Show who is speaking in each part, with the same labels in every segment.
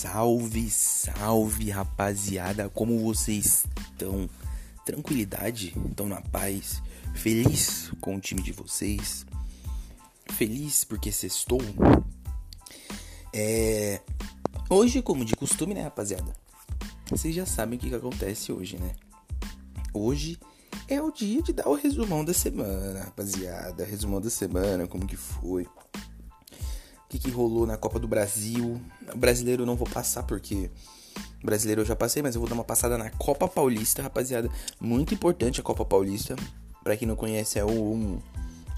Speaker 1: Salve, salve rapaziada, como vocês estão? Tranquilidade? Estão na paz? Feliz com o time de vocês? Feliz porque sextou? É... Hoje, como de costume, né, rapaziada? Vocês já sabem o que, que acontece hoje, né? Hoje é o dia de dar o resumão da semana, rapaziada. Resumão da semana, como que foi que, que rolou na Copa do Brasil. O brasileiro eu não vou passar porque brasileiro eu já passei, mas eu vou dar uma passada na Copa Paulista, rapaziada. Muito importante a Copa Paulista. Para quem não conhece, é um,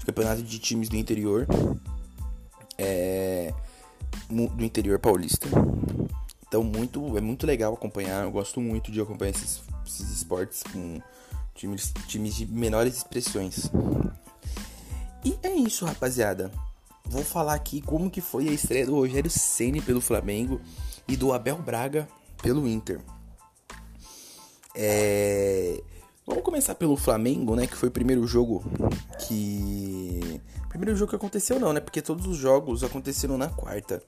Speaker 1: campeonato de times do interior. É, do interior paulista. Então muito, é muito legal acompanhar. Eu gosto muito de acompanhar esses, esses esportes com times, times de menores expressões. E é isso, rapaziada vou falar aqui como que foi a estreia do Rogério Ceni pelo Flamengo e do Abel Braga pelo Inter. É... Vamos começar pelo Flamengo, né? Que foi o primeiro jogo que. Primeiro jogo que aconteceu, não, né? Porque todos os jogos aconteceram na quarta.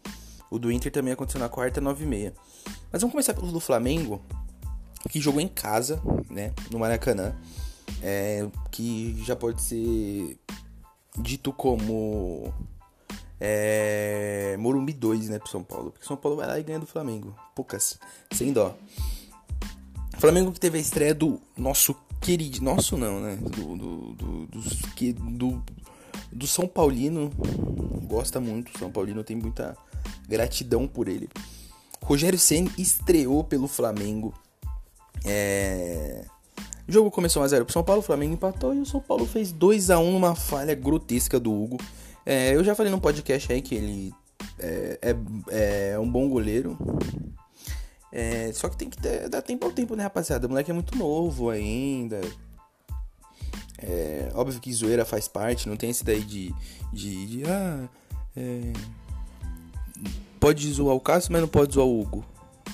Speaker 1: O do Inter também aconteceu na quarta, 9 e meia. Mas vamos começar pelo do Flamengo, que jogou em casa, né? No Maracanã. É... Que já pode ser dito como é, Morumbi 2, né, pro São Paulo. Porque São Paulo vai lá e ganha do Flamengo. Poucas, sem dó. Flamengo que teve a estreia do nosso querido. Nosso não, né? Do. Do, do, do, do, São Paulino. Gosta muito. São Paulino tem muita gratidão por ele. Rogério Senna estreou pelo Flamengo. É... O jogo começou 1x0 pro São Paulo, o Flamengo empatou e o São Paulo fez 2 a 1 numa falha grotesca do Hugo. É, eu já falei no podcast aí que ele é, é, é um bom goleiro. É, só que tem que ter, dar tempo ao tempo, né, rapaziada? O moleque é muito novo ainda. É, óbvio que zoeira faz parte, não tem esse daí de. de, de ah, é, pode zoar o Cássio, mas não pode zoar o Hugo.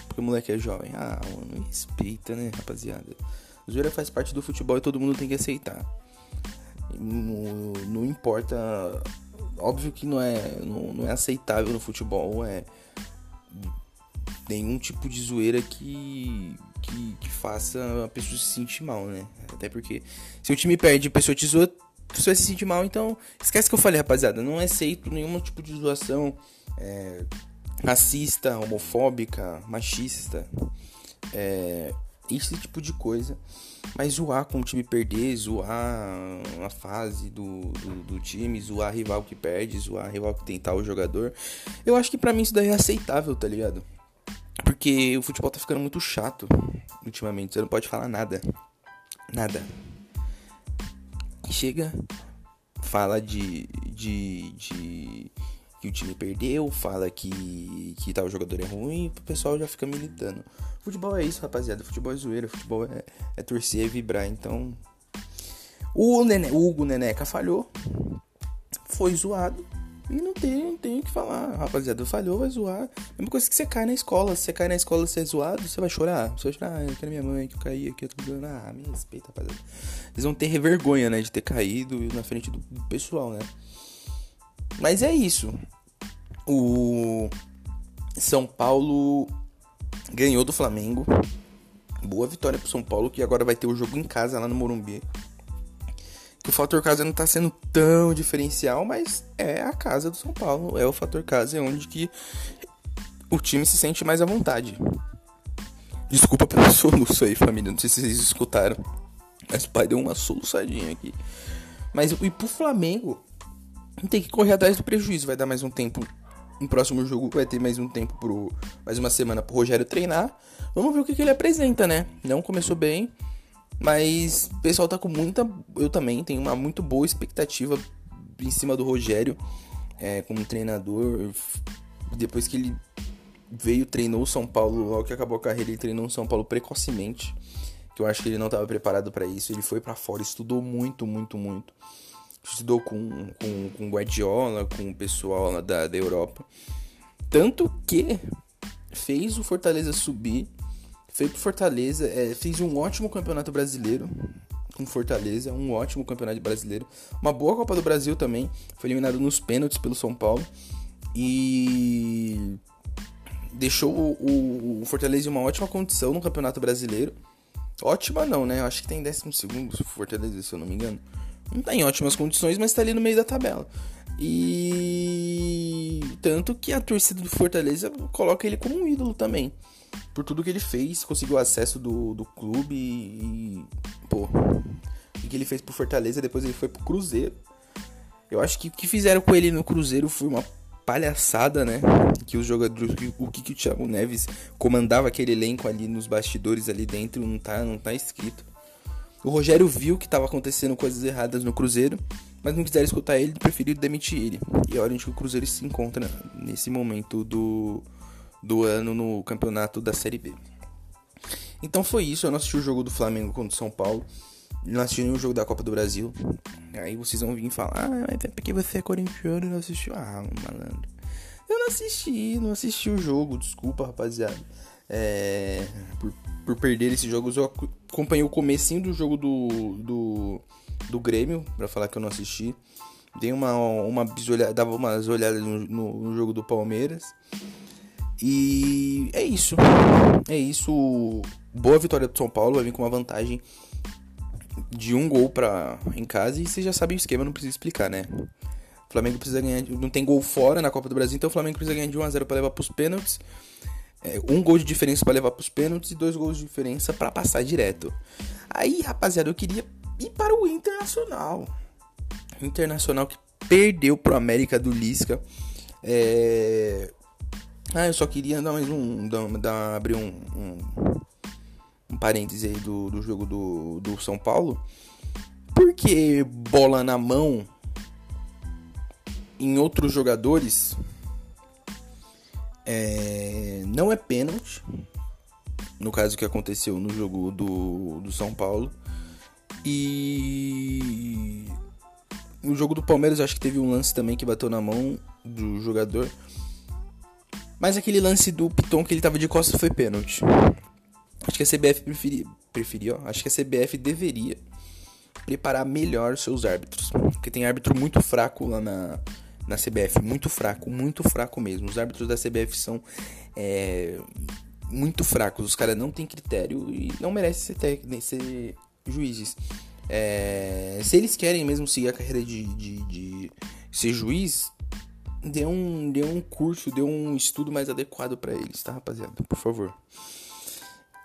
Speaker 1: Porque o moleque é jovem. Ah, mano, respeita, né, rapaziada? Zoeira faz parte do futebol e todo mundo tem que aceitar. Não, não importa óbvio que não é, não, não é aceitável no futebol é nenhum tipo de zoeira que, que, que, faça a pessoa se sentir mal, né? Até porque se o time perde e a pessoa te zoa, a pessoa se sentir mal, então esquece que eu falei, rapaziada. Não aceito nenhum tipo de zoação é, racista, homofóbica, machista. É, esse tipo de coisa. Mas zoar com o time perder, zoar a fase do, do, do, time, zoar rival que perde, zoar rival que tem tal jogador. Eu acho que para mim isso daí é aceitável, tá ligado? Porque o futebol tá ficando muito chato ultimamente. Você não pode falar nada. Nada. Chega, fala de, de, de que o time perdeu, fala que, que tal jogador é ruim, o pessoal já fica militando. Futebol é isso, rapaziada. Futebol é zoeira, futebol é, é torcer e vibrar. Então. O, Nene, Hugo Neneca falhou. Foi zoado. E não tem, não tem o que falar. Rapaziada, falhou, vai zoar. Mesma coisa que você cai na escola. Se você cai na escola você é zoado, você vai chorar. Você vai chorar, ah, eu quero minha mãe que eu caí aqui, eu tô dando. Ah, me respeita, rapaziada. Eles vão ter vergonha, né, de ter caído na frente do pessoal, né? Mas é isso. O São Paulo ganhou do Flamengo. Boa vitória pro São Paulo, que agora vai ter o jogo em casa lá no Morumbi. Que o fator casa não tá sendo tão diferencial, mas é a casa do São Paulo. É o fator casa, é onde que o time se sente mais à vontade. Desculpa pelo soluço aí, família. Não sei se vocês escutaram. Mas o pai deu uma soluçadinha aqui. Mas e pro Flamengo, tem que correr atrás do prejuízo. Vai dar mais um tempo. No próximo jogo vai ter mais um tempo pro. Mais uma semana pro Rogério treinar. Vamos ver o que, que ele apresenta, né? Não começou bem. Mas o pessoal tá com muita. Eu também tenho uma muito boa expectativa em cima do Rogério. É, como treinador. Depois que ele veio, treinou o São Paulo. Logo que acabou a carreira, ele treinou o São Paulo precocemente. Que eu acho que ele não estava preparado para isso. Ele foi para fora, estudou muito, muito, muito estudou com, com, com Guardiola, com o pessoal da, da Europa. Tanto que fez o Fortaleza subir, fez pro Fortaleza, é, fez um ótimo campeonato brasileiro com Fortaleza, um ótimo campeonato brasileiro, uma boa Copa do Brasil também, foi eliminado nos pênaltis pelo São Paulo e deixou o, o Fortaleza em uma ótima condição no Campeonato Brasileiro. Ótima não, né? Eu acho que tem décimo segundo o Fortaleza, se eu não me engano. Não tá em ótimas condições, mas tá ali no meio da tabela. E tanto que a torcida do Fortaleza coloca ele como um ídolo também. Por tudo que ele fez, conseguiu acesso do, do clube e. Pô. O que ele fez pro Fortaleza, depois ele foi pro Cruzeiro. Eu acho que o que fizeram com ele no Cruzeiro foi uma palhaçada, né? Que os jogadores, o que, que o Thiago Neves comandava aquele elenco ali nos bastidores ali dentro, não tá, não tá escrito. O Rogério viu que estava acontecendo coisas erradas no Cruzeiro mas não quiseram escutar ele, preferiram demitir ele. E hora onde o Cruzeiro se encontra nesse momento do, do ano no campeonato da Série B. Então foi isso, eu não assisti o jogo do Flamengo contra o São Paulo, não assisti nenhum jogo da Copa do Brasil. Aí vocês vão vir falar, ah, mas é porque você é corintiano e não assistiu. Ah, malandro. Eu não assisti, não assisti o jogo, desculpa, rapaziada. É, por, por perder esse jogo, eu acompanhei o comecinho do jogo do, do do Grêmio, para falar que eu não assisti. Dei uma, uma bisolhada, dava umas olhadas no, no, no, jogo do Palmeiras. E é isso. É isso. Boa vitória do São Paulo. Vai vir com uma vantagem de um gol pra, em casa. E vocês já sabem o esquema, não precisa explicar, né? O Flamengo precisa ganhar. Não tem gol fora na Copa do Brasil, então o Flamengo precisa ganhar de 1x0 para levar pros pênaltis. É, um gol de diferença para levar pros pênaltis e dois gols de diferença para passar direto. Aí, rapaziada, eu queria e para o Internacional. Internacional que perdeu pro América do Lisca. É... Ah, eu só queria dar mais um. Dar, dar, abrir um, um, um parêntese aí do, do jogo do, do São Paulo. Porque bola na mão em outros jogadores é, não é pênalti. No caso que aconteceu no jogo do, do São Paulo. E no jogo do Palmeiras, acho que teve um lance também que bateu na mão do jogador. Mas aquele lance do Piton que ele tava de costas foi pênalti. Acho que a CBF preferia, preferia ó, acho que a CBF deveria preparar melhor seus árbitros. Porque tem árbitro muito fraco lá na, na CBF. Muito fraco, muito fraco mesmo. Os árbitros da CBF são é, muito fracos. Os caras não têm critério e não merecem ser, ser juízes. É, se eles querem mesmo seguir a carreira de, de, de ser juiz, dê um, dê um curso, dê um estudo mais adequado para eles, tá, rapaziada? Por favor.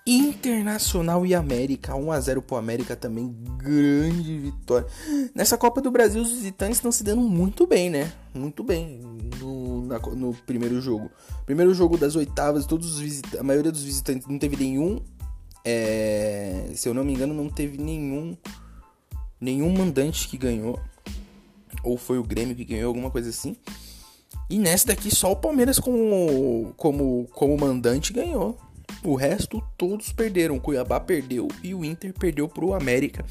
Speaker 1: Internacional e América, 1 a 0 pro América também, grande vitória. Nessa Copa do Brasil, os visitantes estão se dando muito bem, né? Muito bem no, na, no primeiro jogo. Primeiro jogo das oitavas, todos os a maioria dos visitantes não teve nenhum é, se eu não me engano, não teve nenhum nenhum mandante que ganhou. Ou foi o Grêmio que ganhou, alguma coisa assim. E nessa daqui só o Palmeiras como, como, como mandante ganhou. O resto todos perderam. Cuiabá perdeu e o Inter perdeu para o América.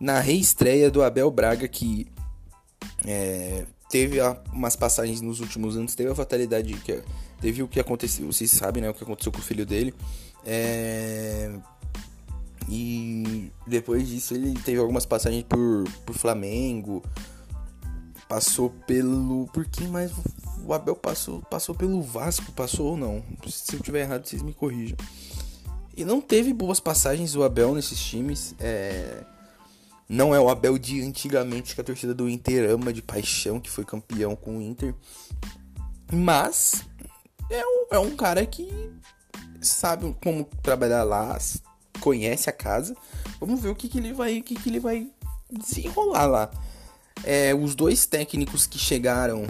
Speaker 1: Na reestreia do Abel Braga, que é, teve umas passagens nos últimos anos, teve a fatalidade que teve o que aconteceu, vocês sabem, né, o que aconteceu com o filho dele. É... E depois disso ele teve algumas passagens por, por Flamengo. Passou pelo. Por quem mais o Abel passou? Passou pelo Vasco, passou ou não? Se eu tiver errado, vocês me corrijam. E não teve boas passagens o Abel nesses times. É... Não é o Abel de antigamente que a torcida do Inter ama de paixão, que foi campeão com o Inter. Mas é um, é um cara que sabe como trabalhar lá, conhece a casa. Vamos ver o que, que ele vai, o que, que ele vai desenrolar lá. É, os dois técnicos que chegaram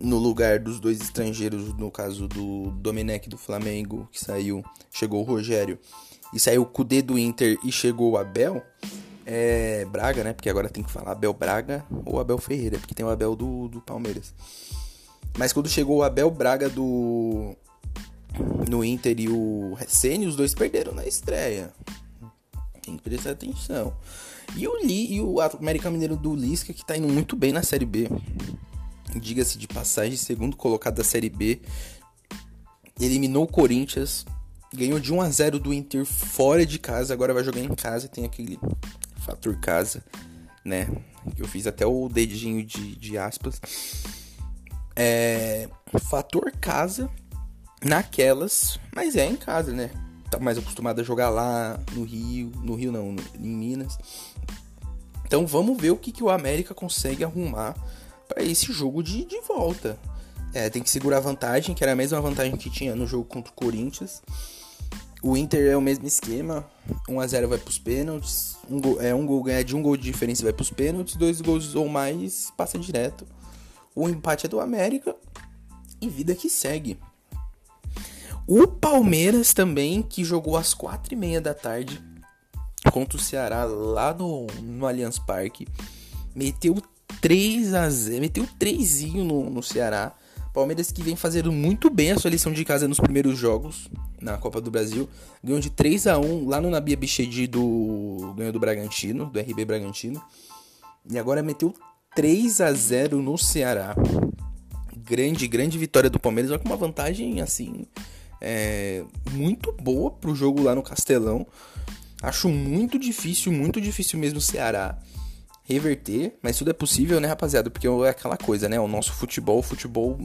Speaker 1: no lugar dos dois estrangeiros, no caso do Domenech do Flamengo, que saiu, chegou o Rogério, e saiu o Cudê do Inter e chegou o Abel, é, Braga, né? Porque agora tem que falar Abel Braga ou Abel Ferreira, porque tem o Abel do, do Palmeiras. Mas quando chegou o Abel Braga do, no Inter e o Recene, os dois perderam na estreia. Tem que prestar atenção. E o, e o América Mineiro do Lisca, que tá indo muito bem na Série B. Diga-se de passagem, segundo colocado da Série B. Eliminou o Corinthians. Ganhou de 1 a 0 do Inter fora de casa. Agora vai jogar em casa. Tem aquele fator casa, né? Que eu fiz até o dedinho de, de aspas. É, fator casa naquelas, mas é em casa, né? Tá mais acostumado a jogar lá no Rio, no Rio não, em Minas. Então vamos ver o que, que o América consegue arrumar para esse jogo de, de volta. É, tem que segurar a vantagem, que era a mesma vantagem que tinha no jogo contra o Corinthians. O Inter é o mesmo esquema. 1x0 vai pros pênaltis. Um gol, é, um gol ganha de um gol de diferença vai pros pênaltis. Dois gols ou mais passa direto. O empate é do América. E vida que segue. O Palmeiras também, que jogou às 4h30 da tarde contra o Ceará lá no, no Allianz Parque. Meteu 3 a 0 meteu 3 no, no Ceará. Palmeiras que vem fazendo muito bem a sua lição de casa nos primeiros jogos na Copa do Brasil. Ganhou de 3 a 1 lá no Nabia Bichedi do ganhou do Bragantino, do RB Bragantino. E agora meteu 3 a 0 no Ceará. Grande, grande vitória do Palmeiras, com uma vantagem assim é, muito boa pro jogo lá no Castelão. Acho muito difícil, muito difícil mesmo o Ceará reverter, mas tudo é possível, né, rapaziada? Porque é aquela coisa, né? O nosso futebol, futebol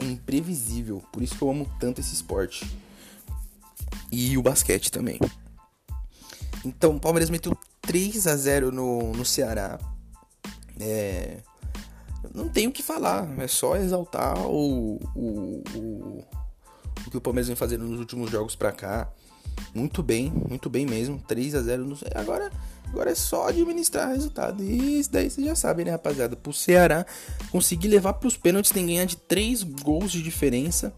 Speaker 1: imprevisível. Por isso que eu amo tanto esse esporte. E o basquete também. Então, o Palmeiras meteu 3 a 0 no, no Ceará. É, não tenho o que falar, é só exaltar o, o, o, o que o Palmeiras vem fazendo nos últimos jogos pra cá. Muito bem, muito bem mesmo. 3 a 0 no Agora Agora é só administrar resultado. E isso daí vocês já sabem, né, rapaziada? Pro Ceará conseguir levar pros pênaltis tem que ganhar de 3 gols de diferença.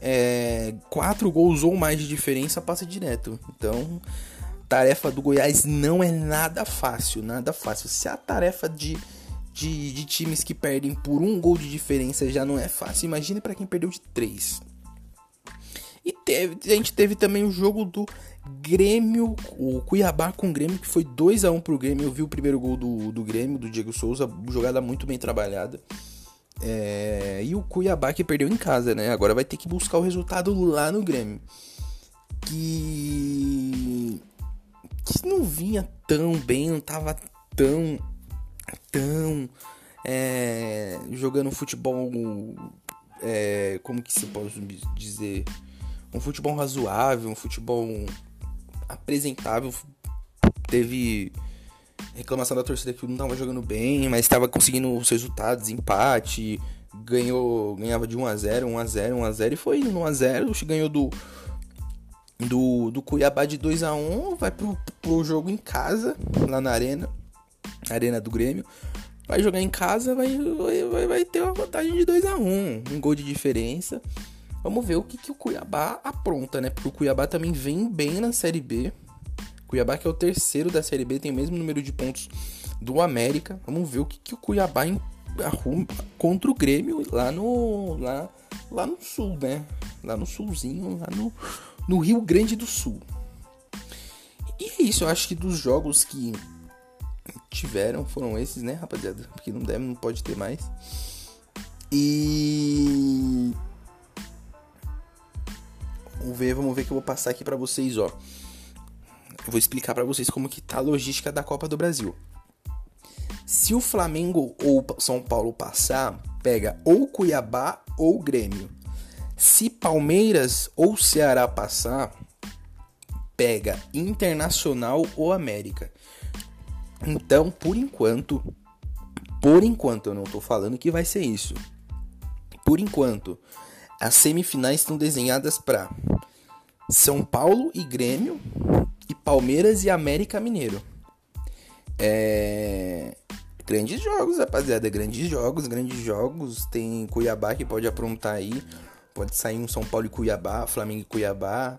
Speaker 1: É, 4 gols ou mais de diferença passa direto. Então, tarefa do Goiás não é nada fácil, nada fácil. Se a tarefa de, de, de times que perdem por um gol de diferença já não é fácil, imagine para quem perdeu de 3. E teve, a gente teve também o jogo do Grêmio, o Cuiabá com o Grêmio, que foi 2 a 1 pro Grêmio. Eu vi o primeiro gol do, do Grêmio, do Diego Souza, jogada muito bem trabalhada. É, e o Cuiabá que perdeu em casa, né? Agora vai ter que buscar o resultado lá no Grêmio. Que. Que não vinha tão bem, não tava tão. tão. É, jogando futebol. É, como que se pode dizer? Um futebol razoável, um futebol apresentável. Teve reclamação da torcida que não estava jogando bem, mas estava conseguindo os resultados, empate, ganhou, ganhava de 1 a 0, 1 a 0, 1 a 0 e foi indo 1 a 0, ganhou do do, do Cuiabá de 2 a 1, vai pro, pro jogo em casa, lá na arena, arena do Grêmio. Vai jogar em casa, vai, vai, vai ter uma vantagem de 2 a 1, um gol de diferença. Vamos ver o que, que o Cuiabá apronta, né? Porque o Cuiabá também vem bem na Série B. Cuiabá, que é o terceiro da Série B, tem o mesmo número de pontos do América. Vamos ver o que, que o Cuiabá arruma contra o Grêmio lá no, lá, lá no sul, né? Lá no sulzinho, lá no, no Rio Grande do Sul. E é isso, eu acho que dos jogos que tiveram foram esses, né, rapaziada? Porque não deve, não pode ter mais. E Vamos ver, vamos ver que eu vou passar aqui para vocês, ó. Eu vou explicar para vocês como que tá a logística da Copa do Brasil. Se o Flamengo ou São Paulo passar, pega ou Cuiabá ou Grêmio. Se Palmeiras ou Ceará passar, pega Internacional ou América. Então, por enquanto, por enquanto eu não tô falando que vai ser isso. Por enquanto, as semifinais estão desenhadas para São Paulo e Grêmio e Palmeiras e América Mineiro. É... Grandes jogos, rapaziada. Grandes jogos, grandes jogos. Tem Cuiabá que pode aprontar aí. Pode sair um São Paulo e Cuiabá, Flamengo e Cuiabá.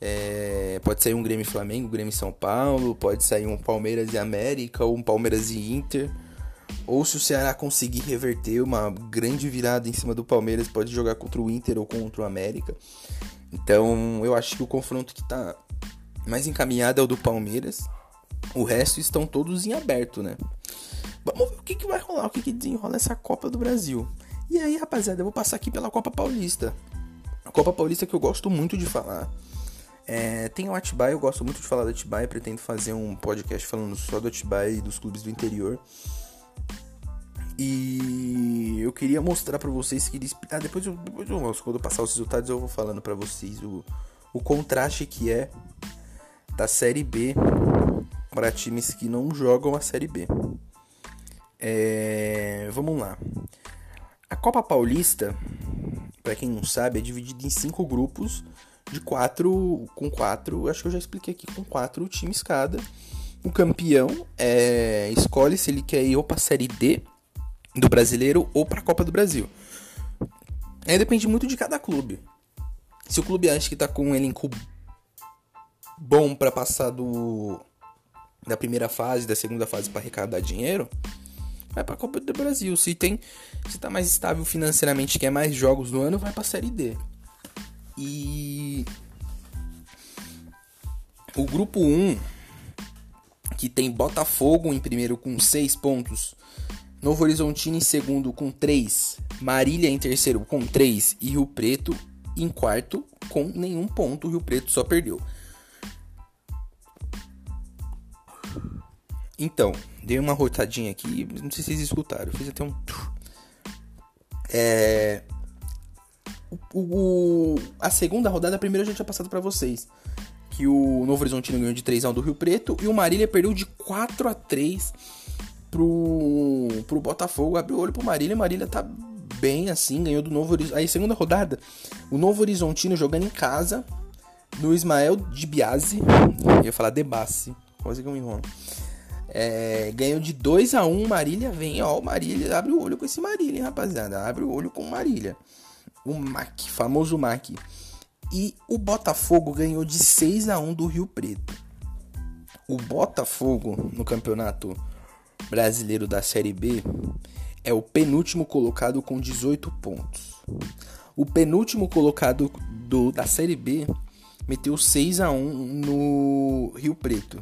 Speaker 1: É... Pode sair um Grêmio e Flamengo, Grêmio e São Paulo. Pode sair um Palmeiras e América ou um Palmeiras e Inter. Ou se o Ceará conseguir reverter uma grande virada em cima do Palmeiras, pode jogar contra o Inter ou contra o América. Então eu acho que o confronto que está mais encaminhado é o do Palmeiras. O resto estão todos em aberto, né? Vamos ver o que, que vai rolar, o que, que desenrola essa Copa do Brasil. E aí, rapaziada, eu vou passar aqui pela Copa Paulista. A Copa Paulista que eu gosto muito de falar. É, tem o Atibaia, eu gosto muito de falar do Atibaia, pretendo fazer um podcast falando só do Atibaia e dos clubes do interior. E eu queria mostrar para vocês que eles. Ah, depois eu, depois eu. Quando eu passar os resultados, eu vou falando para vocês o, o contraste que é da Série B para times que não jogam a Série B. É, vamos lá. A Copa Paulista, para quem não sabe, é dividida em cinco grupos de quatro, com quatro, acho que eu já expliquei aqui, com quatro times cada. O campeão é, escolhe se ele quer ir ou para a Série D do Brasileiro ou para a Copa do Brasil. Aí depende muito de cada clube. Se o clube acha que está com um elenco bom para passar do da primeira fase, da segunda fase para arrecadar dinheiro, vai para a Copa do Brasil. Se tem, se tá mais estável financeiramente, quer mais jogos no ano, vai para a Série D. E o grupo 1, que tem Botafogo em primeiro com 6 pontos, Novo Horizontino em segundo com 3, Marília em terceiro com 3 e Rio Preto em quarto com nenhum ponto. O Rio Preto só perdeu. Então, dei uma rotadinha aqui, não sei se vocês escutaram, fiz até um. É. O, o, a segunda rodada, a primeira eu já tinha passado para vocês. Que o Novo Horizontino ganhou de 3x1 do Rio Preto e o Marília perdeu de 4 a 3 pro, pro Botafogo. Abriu o olho pro Marília. Marília tá bem assim, ganhou do Novo Horizontino. Aí, segunda rodada, o Novo Horizontino jogando em casa no Ismael de Biase. Ia falar Debassi, quase que eu me enrolo. É, ganhou de 2 a 1 Marília vem, ó, Marília, abre o olho com esse Marília, hein, rapaziada, abre o olho com Marília. O MAC, famoso MAC. E o Botafogo ganhou de 6 a 1 do Rio Preto. O Botafogo no campeonato brasileiro da Série B é o penúltimo colocado com 18 pontos. O penúltimo colocado do, da Série B meteu 6 a 1 no Rio Preto.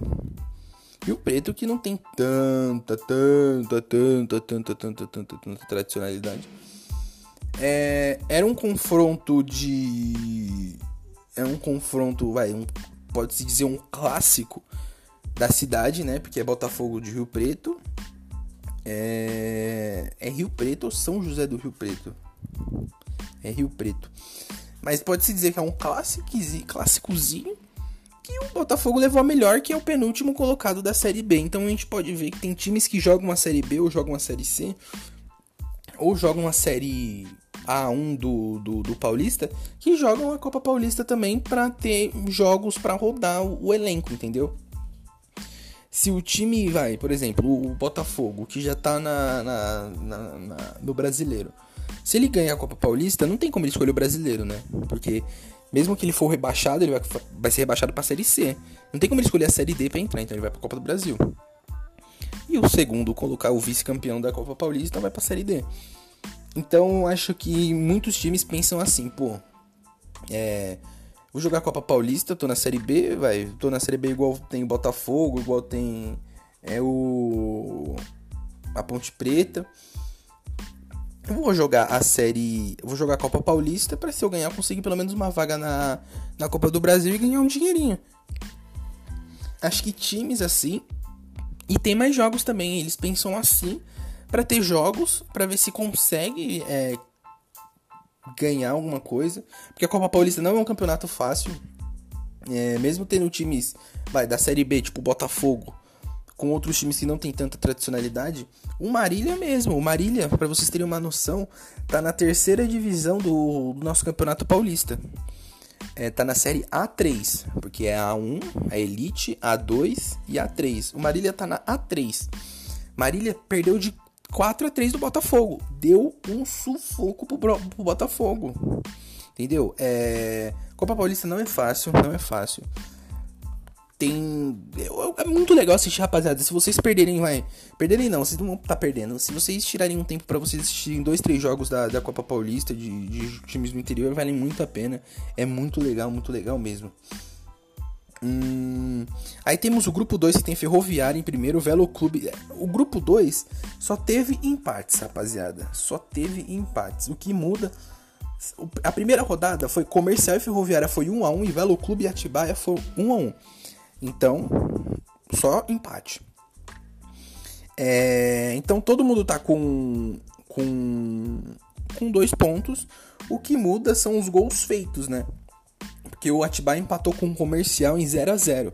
Speaker 1: Rio Preto que não tem tanta, tanta, tanta, tanta, tanta, tanta, tanta tradicionalidade. É, era um confronto de. É um confronto, vai, um, pode-se dizer um clássico da cidade, né? Porque é Botafogo de Rio Preto. É, é Rio Preto ou São José do Rio Preto? É Rio Preto. Mas pode-se dizer que é um clássicozinho, que o Botafogo levou a melhor, que é o penúltimo colocado da Série B. Então a gente pode ver que tem times que jogam a Série B ou jogam a Série C, ou jogam a Série A1 do, do, do Paulista, que jogam a Copa Paulista também para ter jogos para rodar o, o elenco, entendeu? Se o time vai, por exemplo, o Botafogo, que já tá na, na, na, na, no brasileiro, se ele ganhar a Copa Paulista, não tem como ele escolher o brasileiro, né? Porque mesmo que ele for rebaixado, ele vai, vai ser rebaixado para a Série C. Não tem como ele escolher a Série D para entrar, então ele vai para a Copa do Brasil. E o segundo, colocar o vice-campeão da Copa Paulista, vai para a Série D. Então, acho que muitos times pensam assim, pô, é, vou jogar Copa Paulista, tô na Série B, vai, tô na Série B igual tem o Botafogo, igual tem é o a Ponte Preta. Eu vou jogar a série. Vou jogar a Copa Paulista para se eu ganhar, conseguir pelo menos uma vaga na, na Copa do Brasil e ganhar um dinheirinho. Acho que times assim. E tem mais jogos também. Eles pensam assim para ter jogos, para ver se consegue é, ganhar alguma coisa. Porque a Copa Paulista não é um campeonato fácil. É, mesmo tendo times vai, da Série B, tipo Botafogo, com outros times que não tem tanta tradicionalidade, o Marília mesmo, o Marília, para vocês terem uma noção, tá na terceira divisão do, do nosso Campeonato Paulista. É, tá na série A3, porque é a A1, a Elite, A2 e A3. O Marília tá na A3. Marília perdeu de 4 a 3 do Botafogo. Deu um sufoco pro, pro Botafogo. Entendeu? É... Copa Paulista não é fácil, não é fácil tem. É muito legal assistir, rapaziada. Se vocês perderem, vai. Perderem não, vocês não vão estar tá perdendo. Se vocês tirarem um tempo para vocês assistirem dois, três jogos da, da Copa Paulista, de, de times do interior, valem muito a pena. É muito legal, muito legal mesmo. Hum, aí temos o grupo 2 que tem Ferroviária em primeiro, Velo Clube. O grupo 2 só teve empates, rapaziada. Só teve empates. O que muda. A primeira rodada foi Comercial e Ferroviária foi 1 a 1 e Velo Clube e Atibaia foi 1 a 1. Então, só empate. É, então todo mundo tá com, com, com dois pontos. O que muda são os gols feitos, né? Porque o Atibaia empatou com o Comercial em 0 a 0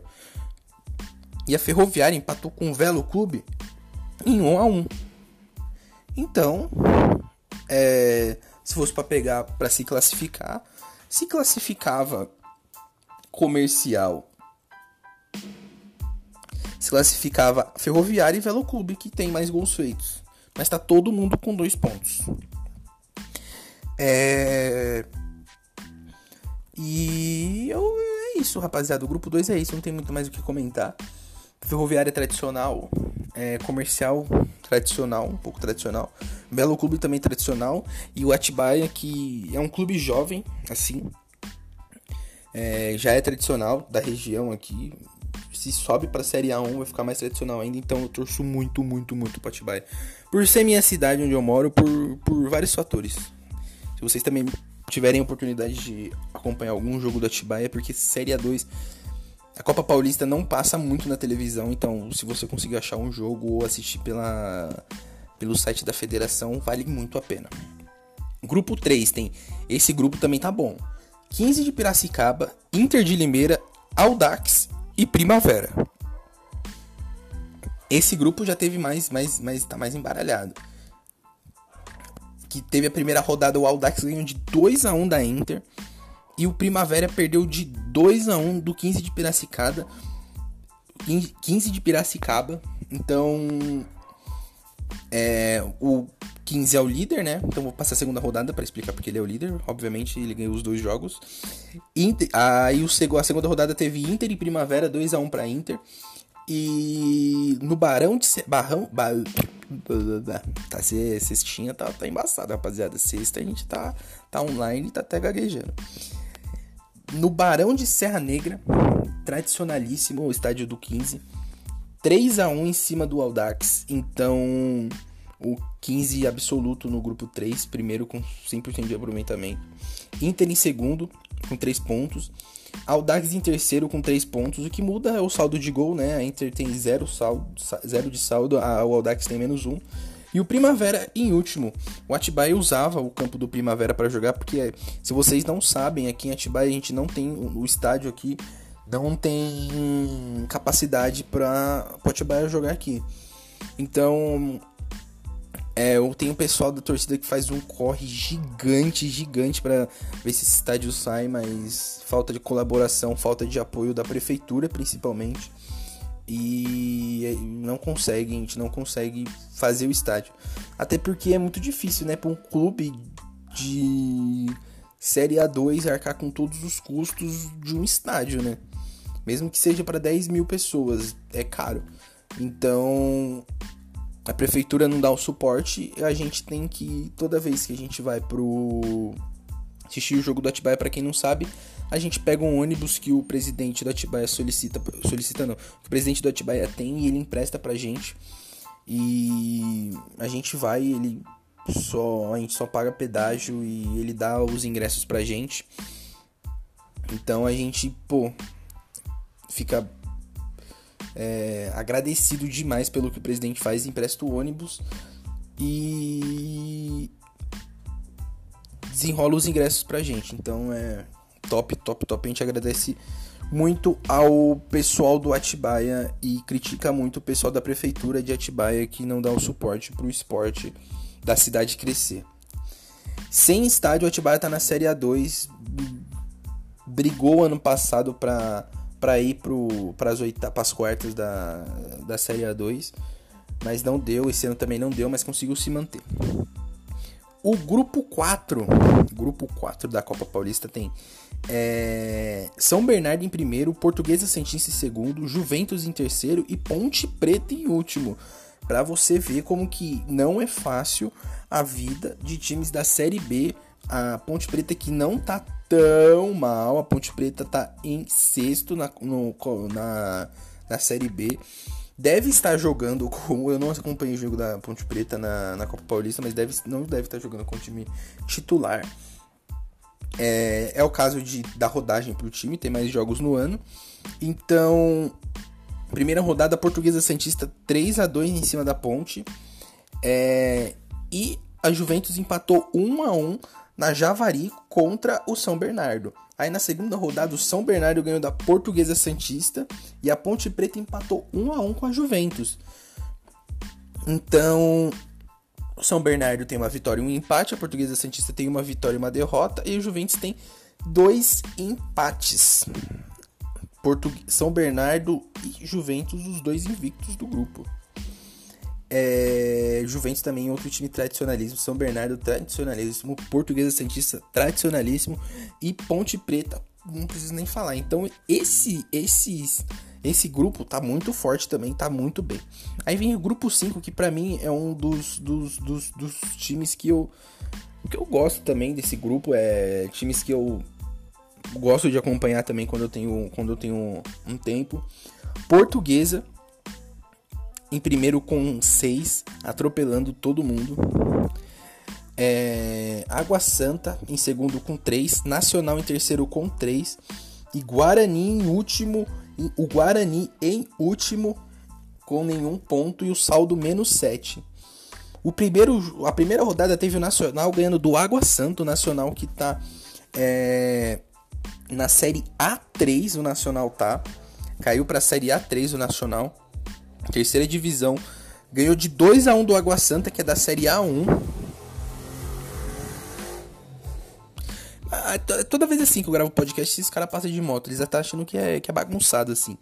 Speaker 1: E a Ferroviária empatou com o Velo Clube em 1 a 1 Então, é, se fosse para pegar para se classificar, se classificava Comercial se classificava Ferroviária e Velo Clube, que tem mais gols feitos. Mas tá todo mundo com dois pontos. É... E eu... é isso, rapaziada. O grupo 2 é isso, não tem muito mais o que comentar. Ferroviária tradicional, é, comercial tradicional, um pouco tradicional. Belo Clube também tradicional. E o Atibaia, que é um clube jovem, assim. É, já é tradicional da região aqui se sobe pra Série A1 vai ficar mais tradicional ainda, então eu torço muito, muito, muito pro Atibaia. Por ser minha cidade onde eu moro, por, por vários fatores. Se vocês também tiverem oportunidade de acompanhar algum jogo do Atibaia, porque Série A2, a Copa Paulista não passa muito na televisão, então se você conseguir achar um jogo ou assistir pela, pelo site da federação, vale muito a pena. Grupo 3 tem, esse grupo também tá bom. 15 de Piracicaba, Inter de Limeira, Audax e Primavera. Esse grupo já teve mais, mais, mais tá mais embaralhado. Que teve a primeira rodada o Audax ganhou de 2 a 1 da Inter e o Primavera perdeu de 2 a 1 do 15 de Piracicaba. 15 de Piracicaba. Então, é, o 15 é o líder, né? Então vou passar a segunda rodada para explicar porque ele é o líder. Obviamente, ele ganhou os dois jogos. Inter, aí o, a segunda rodada teve Inter e Primavera, 2 a 1 para Inter. E no Barão de Barrão, ba, tá cestinha tá, tá embaçada, rapaziada. Sexta a gente tá tá online, tá até gaguejando. No Barão de Serra Negra, tradicionalíssimo, o estádio do 15. 3 a 1 em cima do Audax. Então, o 15 absoluto no grupo 3, primeiro com 100% de aproveitamento. Inter em segundo, com 3 pontos. Audax em terceiro com 3 pontos. O que muda é o saldo de gol, né? A Inter tem 0 saldo, zero de saldo, a, o Audax tem menos 1. Um. E o Primavera em último. O Atibaia usava o campo do Primavera para jogar, porque se vocês não sabem, aqui em Atibaia a gente não tem o estádio aqui, não tem capacidade para o Atibaia jogar aqui. Então, é, eu tenho pessoal da torcida que faz um corre gigante, gigante para ver se esse estádio sai, mas falta de colaboração, falta de apoio da prefeitura principalmente. E não consegue, a gente não consegue fazer o estádio. Até porque é muito difícil, né, para um clube de Série A2 arcar com todos os custos de um estádio, né? Mesmo que seja para 10 mil pessoas, é caro. Então, a prefeitura não dá o suporte, a gente tem que, toda vez que a gente vai pro assistir o jogo do Atibaia, para quem não sabe, a gente pega um ônibus que o presidente do Atibaia solicita, solicita não, que o presidente do Atibaia tem e ele empresta pra gente. E a gente vai, ele só a gente só paga pedágio e ele dá os ingressos pra gente. Então a gente, pô, fica é, agradecido demais pelo que o presidente faz, empresta o ônibus e desenrola os ingressos pra gente. Então é top, top, top. A gente agradece muito ao pessoal do Atibaia e critica muito o pessoal da prefeitura de Atibaia que não dá o suporte pro esporte da cidade crescer. Sem estádio, o Atibaia tá na Série A2. Brigou ano passado para para ir para as oitavas quartas da, da Série A2, mas não deu, esse ano também não deu, mas conseguiu se manter. O grupo 4, grupo 4 da Copa Paulista tem é, São Bernardo em primeiro, Portuguesa Sentense em segundo, Juventus em terceiro e Ponte Preta em último. Para você ver como que não é fácil a vida de times da Série B. A Ponte Preta que não tá tão mal. A Ponte Preta tá em sexto na, no, na, na Série B. Deve estar jogando com. Eu não acompanhei o jogo da Ponte Preta na, na Copa Paulista, mas deve, não deve estar jogando com o time titular. É, é o caso de dar rodagem para o time, tem mais jogos no ano. Então, Primeira rodada, Portuguesa Santista 3 a 2 em cima da Ponte. É, e a Juventus empatou 1 a 1 na Javari contra o São Bernardo. Aí na segunda rodada, o São Bernardo ganhou da Portuguesa Santista e a Ponte Preta empatou 1 a 1 com a Juventus. Então, o São Bernardo tem uma vitória e um empate, a Portuguesa Santista tem uma vitória e uma derrota, e o Juventus tem dois empates. Portu... São Bernardo e Juventus, os dois invictos do grupo. É... Juventus também outro time tradicionalíssimo, São Bernardo tradicionalíssimo, Portuguesa Santista tradicionalíssimo e Ponte Preta, não preciso nem falar. Então esse esses esse grupo tá muito forte também, tá muito bem. Aí vem o grupo 5, que para mim é um dos, dos, dos, dos, times que eu. que eu gosto também desse grupo. É times que eu gosto de acompanhar também quando eu tenho, quando eu tenho um tempo. Portuguesa, em primeiro com 6, atropelando todo mundo. É, Água Santa em segundo com 3, Nacional em terceiro com 3 e Guarani em último o Guarani em último com nenhum ponto e o saldo menos 7. O primeiro, a primeira rodada teve o Nacional ganhando do Água Santo, o Nacional que tá é, na Série A3, o Nacional tá. Caiu para a Série A3 o Nacional. Terceira divisão. Ganhou de 2 a 1 do Água Santa, que é da Série A1. Ah, toda vez assim que eu gravo podcast, esses caras passam de moto. Eles estão achando que é, que é bagunçado assim.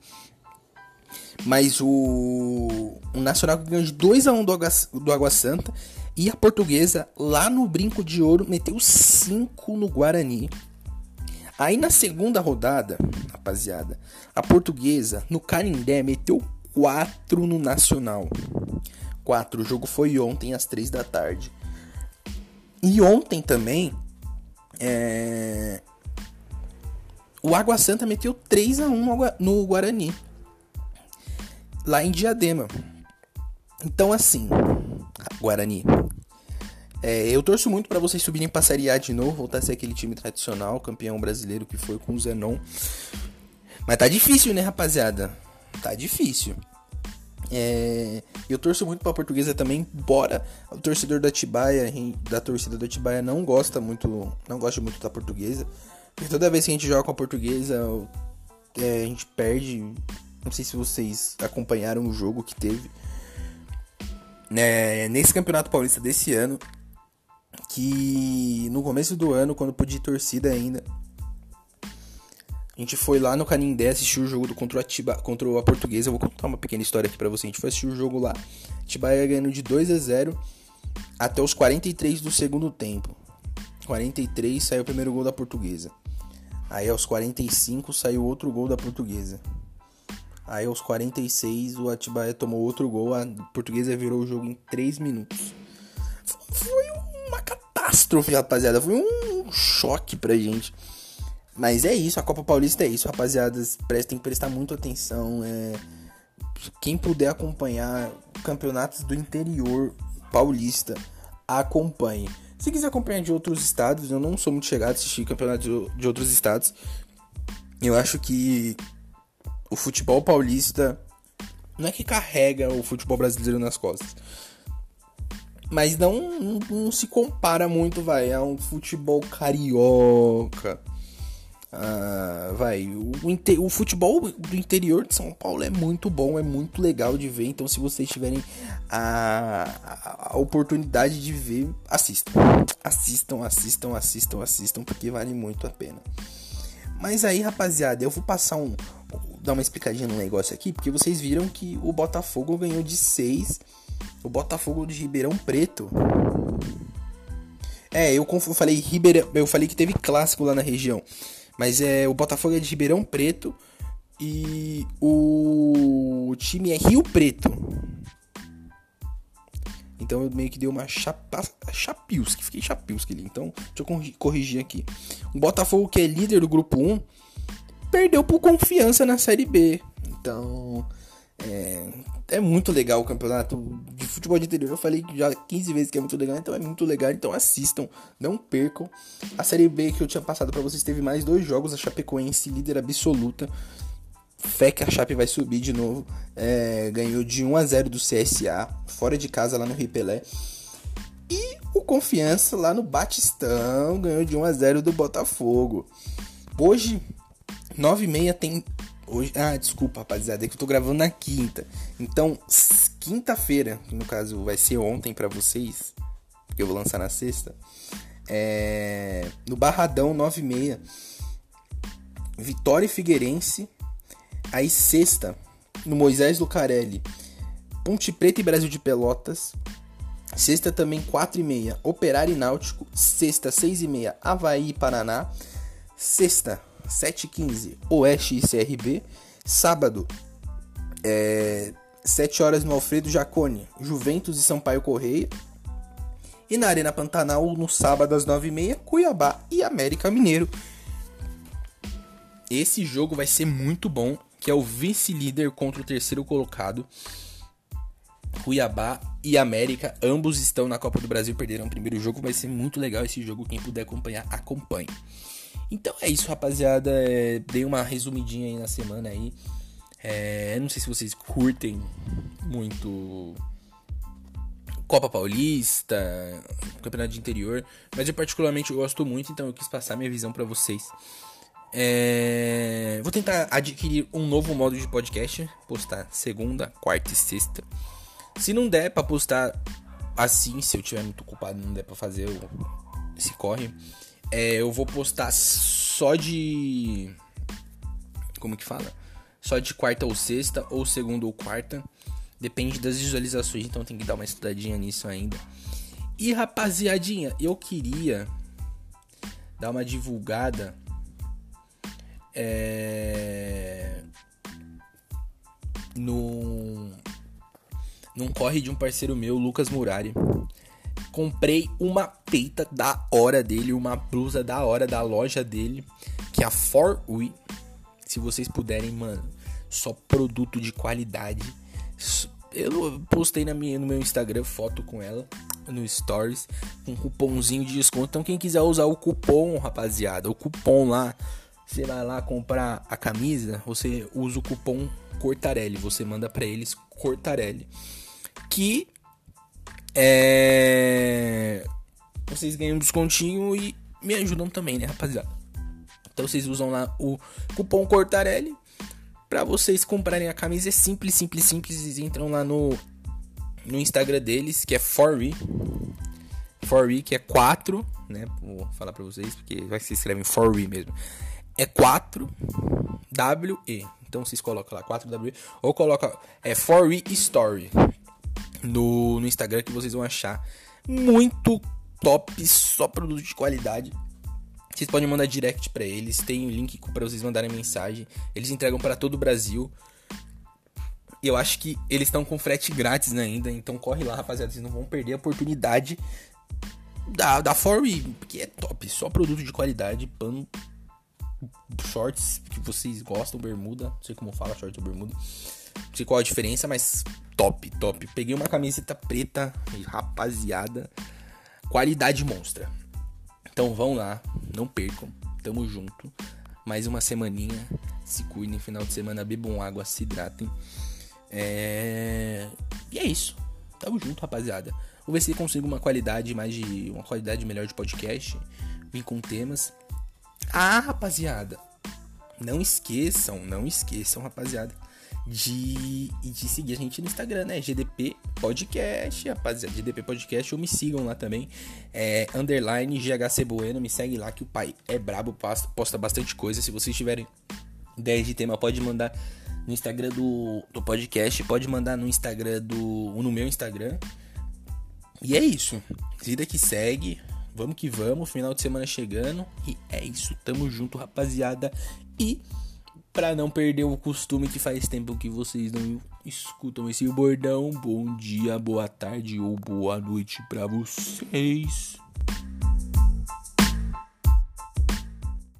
Speaker 1: Mas o, o Nacional ganhou de 2 a 1 do do Água Santa. E a portuguesa, lá no Brinco de Ouro, meteu 5 no Guarani. Aí na segunda rodada, rapaziada, a portuguesa no Canindé meteu 4 no Nacional. 4. O jogo foi ontem às 3 da tarde. E ontem também é... O Água Santa meteu 3 a 1 no Guarani. Lá em Diadema. Então, assim, Guarani. É, eu torço muito para vocês subirem pra Série A de novo, voltar a ser aquele time tradicional, campeão brasileiro que foi com o Zenon. Mas tá difícil, né, rapaziada? Tá difícil. É, eu torço muito pra portuguesa também, embora o torcedor da Tibaia, da torcida da Tibaia não gosta muito, não gosta muito da portuguesa. Porque toda vez que a gente joga com a portuguesa, é, a gente perde. Não sei se vocês acompanharam o jogo que teve. Né, nesse campeonato paulista desse ano, que no começo do ano, quando podia torcida ainda, a gente foi lá no Canindé assistir o jogo do, contra, Atiba, contra a Portuguesa. Eu vou contar uma pequena história aqui pra você. A gente foi assistir o jogo lá. Atibaia ganhando de 2 a 0 até os 43 do segundo tempo. 43 saiu o primeiro gol da Portuguesa. Aí aos 45 saiu outro gol da Portuguesa. Aí aos 46 o Atibaia tomou outro gol. A Portuguesa virou o jogo em 3 minutos. Foi uma catástrofe, rapaziada. Foi um choque pra gente. Mas é isso, a Copa Paulista é isso, rapaziadas. Prestem prestar muito atenção. É... Quem puder acompanhar campeonatos do interior paulista, acompanhe. Se quiser acompanhar de outros estados, eu não sou muito chegado a assistir campeonatos de outros estados. Eu acho que o futebol paulista não é que carrega o futebol brasileiro nas costas. Mas não, não, não se compara muito, vai, a um futebol carioca Uh, vai, o, o, futebol do interior de São Paulo é muito bom, é muito legal de ver. Então, se vocês tiverem a, a, oportunidade de ver, assistam. Assistam, assistam, assistam, assistam, porque vale muito a pena. Mas aí, rapaziada, eu vou passar um. dar uma explicadinha no negócio aqui, porque vocês viram que o Botafogo ganhou de 6. O Botafogo de Ribeirão Preto. É, eu falei Ribeirão, eu falei que teve clássico lá na região. Mas é o Botafogo é de Ribeirão Preto e o time é Rio Preto. Então eu meio que dei uma chapa, chapiuski, fiquei chapiuski ali. Então deixa eu corrigir aqui. O Botafogo que é líder do grupo 1 perdeu por confiança na Série B. Então é, é muito legal o campeonato de futebol de interior. Eu falei já 15 vezes que é muito legal, então é muito legal. Então assistam, não percam. A Série B que eu tinha passado para vocês teve mais dois jogos. A Chapecoense, líder absoluta, fé que a Chape vai subir de novo. É, ganhou de 1 a 0 do CSA, fora de casa lá no Ripelé. E o Confiança lá no Batistão ganhou de 1 a 0 do Botafogo. Hoje, 9 e meia tem Hoje, ah, desculpa, rapaziada, é que eu tô gravando na quinta. Então, quinta-feira, no caso vai ser ontem para vocês, porque eu vou lançar na sexta. É, no Barradão 96. Vitória e Figueirense. Aí sexta, no Moisés Lucarelli. Ponte Preta e Brasil de Pelotas. Sexta também 4 e meia, Operário e Náutico. Sexta 6 e meia, Havaí e Paraná. Sexta 7 e 15, Oeste e CRB. Sábado é, 7 horas no Alfredo Jacone, Juventus e Sampaio Correia. E na Arena Pantanal, no sábado às 9h30, Cuiabá e América Mineiro. Esse jogo vai ser muito bom, que é o vice-líder contra o terceiro colocado. Cuiabá e América, ambos estão na Copa do Brasil, perderam o primeiro jogo, vai ser muito legal esse jogo, quem puder acompanhar, acompanhe. Então é isso, rapaziada, é, dei uma resumidinha aí na semana aí. É, não sei se vocês curtem muito Copa Paulista, Campeonato de Interior, mas eu particularmente gosto muito, então eu quis passar minha visão para vocês. É... Vou tentar adquirir um novo modo de podcast, postar segunda, quarta e sexta. Se não der para postar assim, se eu tiver muito ocupado, não der para fazer esse corre, é, eu vou postar só de como que fala? Só de quarta ou sexta ou segunda ou quarta. Depende das visualizações, então tem que dar uma estudadinha nisso ainda. E rapaziadinha, eu queria dar uma divulgada é, no num corre de um parceiro meu, Lucas Murari. Comprei uma peita da hora dele, uma blusa da hora da loja dele, que é a 4We. Se vocês puderem, mano, só produto de qualidade. Eu postei na minha, no meu Instagram foto com ela no Stories com um cupomzinho de desconto. Então quem quiser usar o cupom, rapaziada, o cupom lá você vai lá comprar a camisa, você usa o cupom Cortarelli, você manda para eles Cortarelli. Que é vocês ganham um descontinho e me ajudam também, né, rapaziada? Então vocês usam lá o cupom Cortarelli para vocês comprarem a camisa. É simples, simples, simples. Vocês entram lá no no Instagram deles, que é Forry. Forry, que é 4, né? Vou falar para vocês porque vai se escreve Forry mesmo é 4WE. Então vocês colocam lá 4WE ou coloca é 4 Story no, no Instagram que vocês vão achar muito top, só produto de qualidade. Vocês podem mandar direct para eles, tem o um link para vocês mandarem mensagem. Eles entregam para todo o Brasil. Eu acho que eles estão com frete grátis ainda, então corre lá, rapaziada, vocês não vão perder a oportunidade da da 4 que é top, só produto de qualidade, pano shorts que vocês gostam, bermuda. Não sei como fala short ou bermuda. Sei qual a diferença, mas top, top. Peguei uma camiseta preta, rapaziada. Qualidade monstra. Então vão lá, não percam. Tamo junto. Mais uma semaninha. Se cuidem, final de semana, bebam água, se hidratem. É... E é isso. Tamo junto, rapaziada. Vou ver se consigo uma qualidade mais de. uma qualidade melhor de podcast. Vim com temas. Ah, rapaziada, não esqueçam, não esqueçam, rapaziada, de, de seguir a gente no Instagram, né? GDP Podcast, rapaziada. GDP Podcast, ou me sigam lá também. É, underline GHC Bueno, me segue lá que o pai é brabo, posta bastante coisa. Se vocês tiverem ideia de tema, pode mandar no Instagram do, do podcast, pode mandar no Instagram do. no meu Instagram. E é isso. Vida que segue. Vamos que vamos, final de semana chegando. E é isso, tamo junto, rapaziada. E para não perder o costume que faz tempo que vocês não escutam esse bordão, bom dia, boa tarde ou boa noite para vocês.